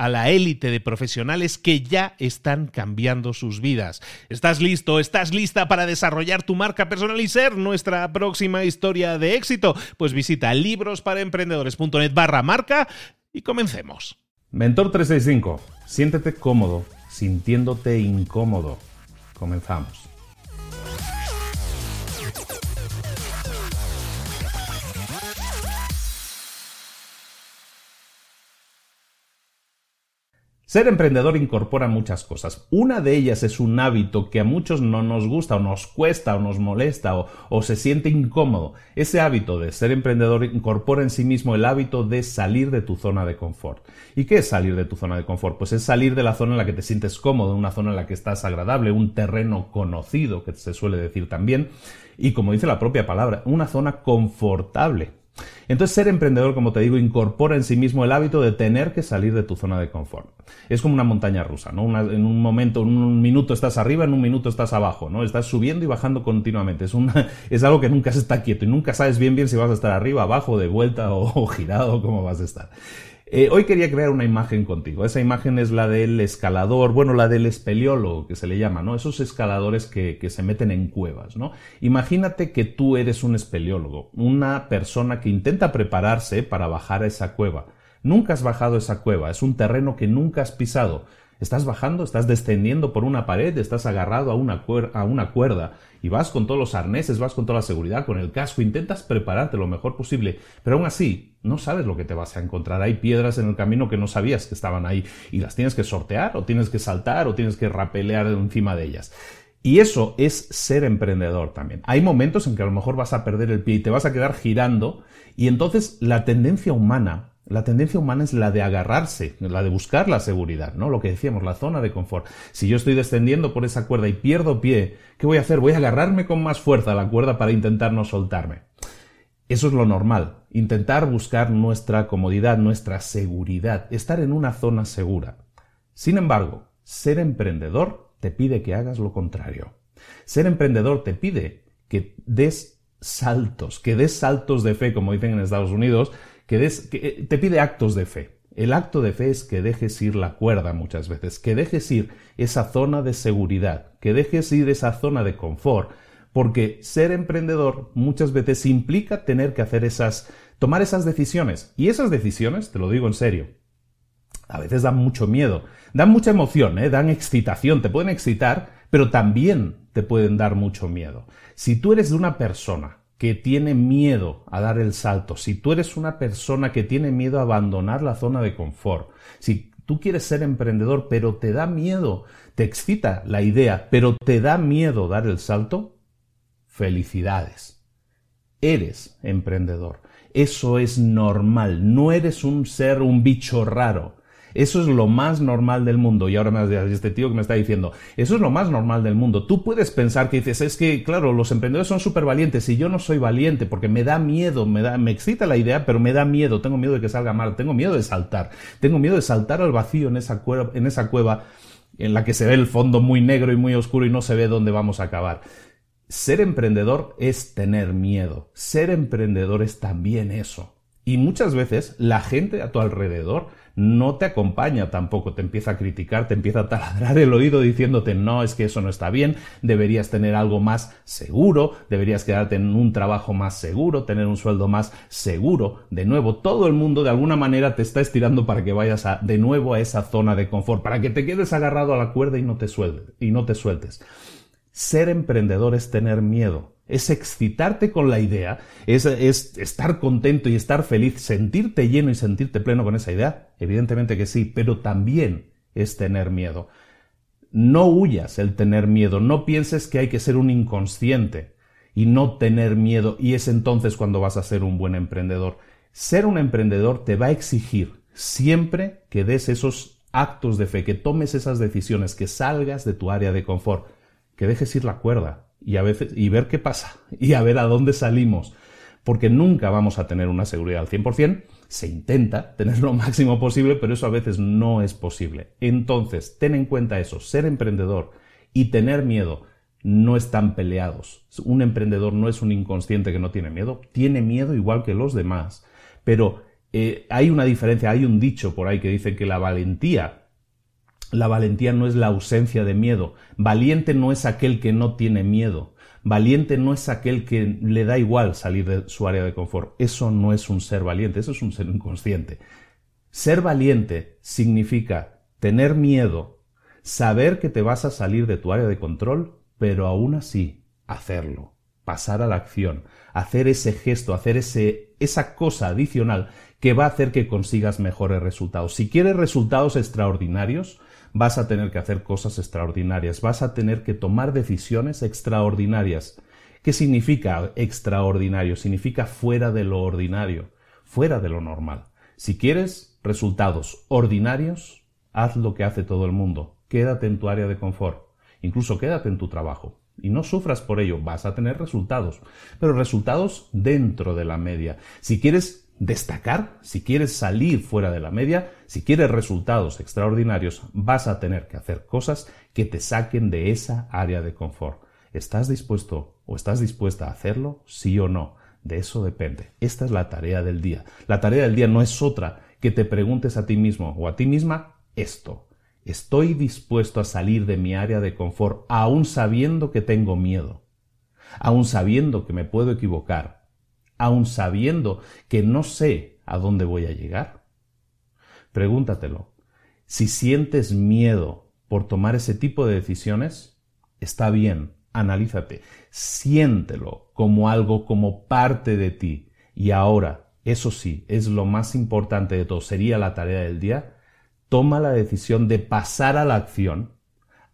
a la élite de profesionales que ya están cambiando sus vidas. ¿Estás listo? ¿Estás lista para desarrollar tu marca personal y ser nuestra próxima historia de éxito? Pues visita librosparaemprendedores.net barra marca y comencemos. Mentor 365, siéntete cómodo, sintiéndote incómodo. Comenzamos. Ser emprendedor incorpora muchas cosas. Una de ellas es un hábito que a muchos no nos gusta o nos cuesta o nos molesta o, se siente incómodo. Ese hábito de ser emprendedor incorpora en sí mismo el hábito de salir de tu zona de confort. ¿Y qué es salir de tu zona de confort? Pues es salir de la zona en la que te sientes cómodo, una zona en la que estás agradable, un terreno conocido, que se suele decir también, y como dice la propia palabra, una zona confortable. Entonces, ser emprendedor, como te digo, incorpora en sí mismo el hábito de tener que salir de tu zona de confort. Es como una montaña rusa, ¿no? en un momento, en un minuto estás arriba, en un minuto estás abajo, ¿no? Estás subiendo y bajando continuamente. Es, es algo que nunca se está quieto y nunca sabes bien bien si vas a estar arriba, abajo, de vuelta o, o girado, cómo vas a estar. Eh, hoy quería crear una imagen contigo. Esa imagen es la del escalador, bueno, la del espeleólogo, que se le llama, ¿no? Esos escaladores que, que se meten en cuevas, ¿no? Imagínate que tú eres un espeleólogo, una persona que intenta prepararse para bajar a esa cueva. Nunca has bajado esa cueva, es un terreno que nunca has pisado. Estás bajando, estás descendiendo por una pared, estás agarrado a una, cuerda y vas con todos los arneses, vas con toda la seguridad, con el casco, intentas prepararte lo mejor posible, pero aún así no sabes lo que te vas a encontrar. Hay piedras en el camino que no sabías que estaban ahí y las tienes que sortear o tienes que saltar o tienes que rapelear encima de ellas. Y eso es ser emprendedor también. Hay momentos en que a lo mejor vas a perder el pie y te vas a quedar girando y entonces la tendencia humana la tendencia humana es la de agarrarse, la de buscar la seguridad, ¿no? Lo que decíamos, la zona de confort. Si yo estoy descendiendo por esa cuerda y pierdo pie, ¿qué voy a hacer? Voy a agarrarme con más fuerza a la cuerda para intentar no soltarme. Eso es lo normal, intentar buscar nuestra comodidad, nuestra seguridad, estar en una zona segura. Sin embargo, ser emprendedor te pide que hagas lo contrario. Ser emprendedor te pide que des saltos, que des saltos de fe, como dicen en Estados Unidos, que, eh, te pide actos de fe. El acto de fe es que dejes ir la cuerda muchas veces, que dejes ir esa zona de seguridad, que dejes ir esa zona de confort, porque ser emprendedor muchas veces implica tener que hacer esas, tomar esas decisiones. Y esas decisiones, te lo digo en serio, a veces dan mucho miedo, dan mucha emoción, ¿eh? dan excitación, te pueden excitar, pero también te pueden dar mucho miedo. Si tú eres de una persona que tiene miedo a dar el salto, si tú eres una persona que tiene miedo a abandonar la zona de confort, si tú quieres ser emprendedor pero te da miedo, te excita la idea, pero te da miedo dar el salto, felicidades. Eres emprendedor. Eso es normal. No eres un ser, un bicho raro. Eso es lo más normal del mundo. Y ahora me has este tío que me está diciendo, eso es lo más normal del mundo. Tú puedes pensar que dices, es que, claro, los emprendedores son súper valientes y yo no soy valiente porque me da miedo, me, da, me excita la idea, pero me da miedo. Tengo miedo de que salga mal, tengo miedo de saltar, tengo miedo de saltar al vacío en esa en esa cueva en la que se ve el fondo muy negro y muy oscuro y no se ve dónde vamos a acabar. Ser emprendedor es tener miedo. Ser emprendedor es también eso. Y muchas veces la gente a tu alrededor no te acompaña tampoco, te empieza a criticar, te empieza a taladrar el oído diciéndote no, es que eso no está bien, deberías tener algo más seguro, deberías quedarte en un trabajo más seguro, tener un sueldo más seguro. De nuevo, todo el mundo de alguna manera te está estirando para que vayas de nuevo a esa zona de confort, para que te quedes agarrado a la cuerda y no te. Y no te sueltes. Ser emprendedor es tener miedo es excitarte con la idea, es, estar contento y estar feliz, sentirte lleno y sentirte pleno con esa idea. Evidentemente que sí, pero también es tener miedo. No huyas el tener miedo, no pienses que hay que ser un inconsciente y no tener miedo y es entonces cuando vas a ser un buen emprendedor. Ser un emprendedor te va a exigir siempre que des esos actos de fe, que tomes esas decisiones, que salgas de tu área de confort, que dejes ir la cuerda, y a veces y ver qué pasa y a ver a dónde salimos, porque nunca vamos a tener una seguridad al 100%, se intenta tener lo máximo posible, pero eso a veces no es posible. Entonces, ten en cuenta eso, ser emprendedor y tener miedo no están peleados. Un emprendedor no es un inconsciente que no tiene miedo, tiene miedo igual que los demás, pero eh, hay una diferencia, hay un dicho por ahí que dice que la valentía la valentía no es la ausencia de miedo. Valiente no es aquel que no tiene miedo. Valiente no es aquel que le da igual salir de su área de confort. Eso no es un ser valiente, eso es un ser inconsciente. Ser valiente significa tener miedo, saber que te vas a salir de tu área de control, pero aún así hacerlo, pasar a la acción, hacer ese gesto, hacer ese, esa cosa adicional que va a hacer que consigas mejores resultados. Si quieres resultados extraordinarios, vas a tener que hacer cosas extraordinarias, vas a tener que tomar decisiones extraordinarias. ¿Qué significa extraordinario? Significa fuera de lo ordinario, fuera de lo normal. Si quieres resultados ordinarios, haz lo que hace todo el mundo. Quédate en tu área de confort. Incluso quédate en tu trabajo. Y no sufras por ello, vas a tener resultados. Pero resultados dentro de la media. Si quieres destacar, si quieres salir fuera de la media, si quieres resultados extraordinarios, vas a tener que hacer cosas que te saquen de esa área de confort. ¿Estás dispuesto o estás dispuesta a hacerlo? Sí o no. De eso depende. Esta es la tarea del día. La tarea del día no es otra que te preguntes a ti mismo o a ti misma esto. ¿Estoy dispuesto a salir de mi área de confort aún sabiendo que tengo miedo? Aún sabiendo que me puedo equivocar, aun sabiendo que no sé a dónde voy a llegar? Pregúntatelo. Si sientes miedo por tomar ese tipo de decisiones, está bien, analízate, siéntelo como algo, como parte de ti. Y ahora, eso sí, es lo más importante de todo, sería la tarea del día, toma la decisión de pasar a la acción,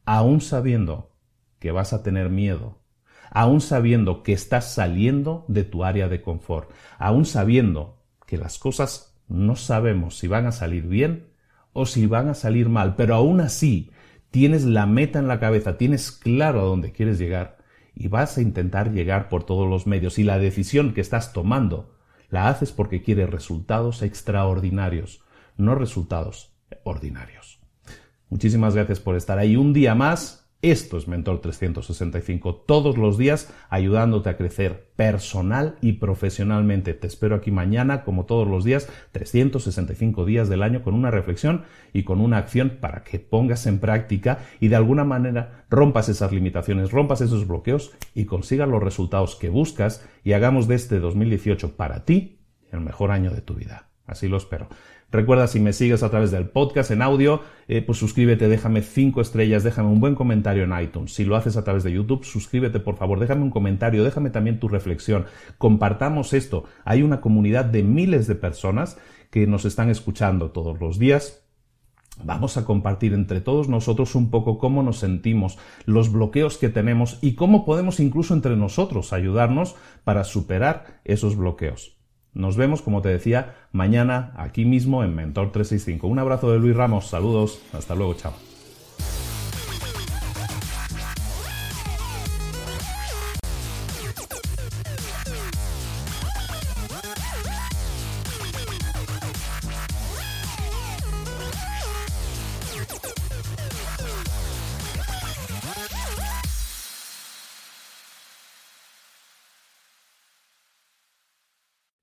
aun sabiendo que vas a tener miedo, aún sabiendo que estás saliendo de tu área de confort, aún sabiendo que las cosas no sabemos si van a salir bien o si van a salir mal, pero aún así tienes la meta en la cabeza, tienes claro a dónde quieres llegar y vas a intentar llegar por todos los medios y la decisión que estás tomando la haces porque quieres resultados extraordinarios, no resultados ordinarios. Muchísimas gracias por estar ahí un día más esto es Mentor 365, todos los días ayudándote a crecer personal y profesionalmente. Te espero aquí mañana, como todos los días, 365 días del año, con una reflexión y con una acción para que pongas en práctica y de alguna manera rompas esas limitaciones, rompas esos bloqueos y consigas los resultados que buscas y hagamos de este 2018 para ti el mejor año de tu vida. Así lo espero. Recuerda, si me sigues a través del podcast en audio, eh, pues suscríbete, déjame cinco estrellas, déjame un buen comentario en iTunes. Si lo haces a través de YouTube, suscríbete por favor, déjame un comentario, déjame también tu reflexión. Compartamos esto. Hay una comunidad de miles de personas que nos están escuchando todos los días. Vamos a compartir entre todos nosotros un poco cómo nos sentimos, los bloqueos que tenemos y cómo podemos incluso entre nosotros ayudarnos para superar esos bloqueos. Nos vemos, como te decía, mañana aquí mismo en Mentor 365. Un abrazo de Luis Ramos, saludos, hasta luego, chao.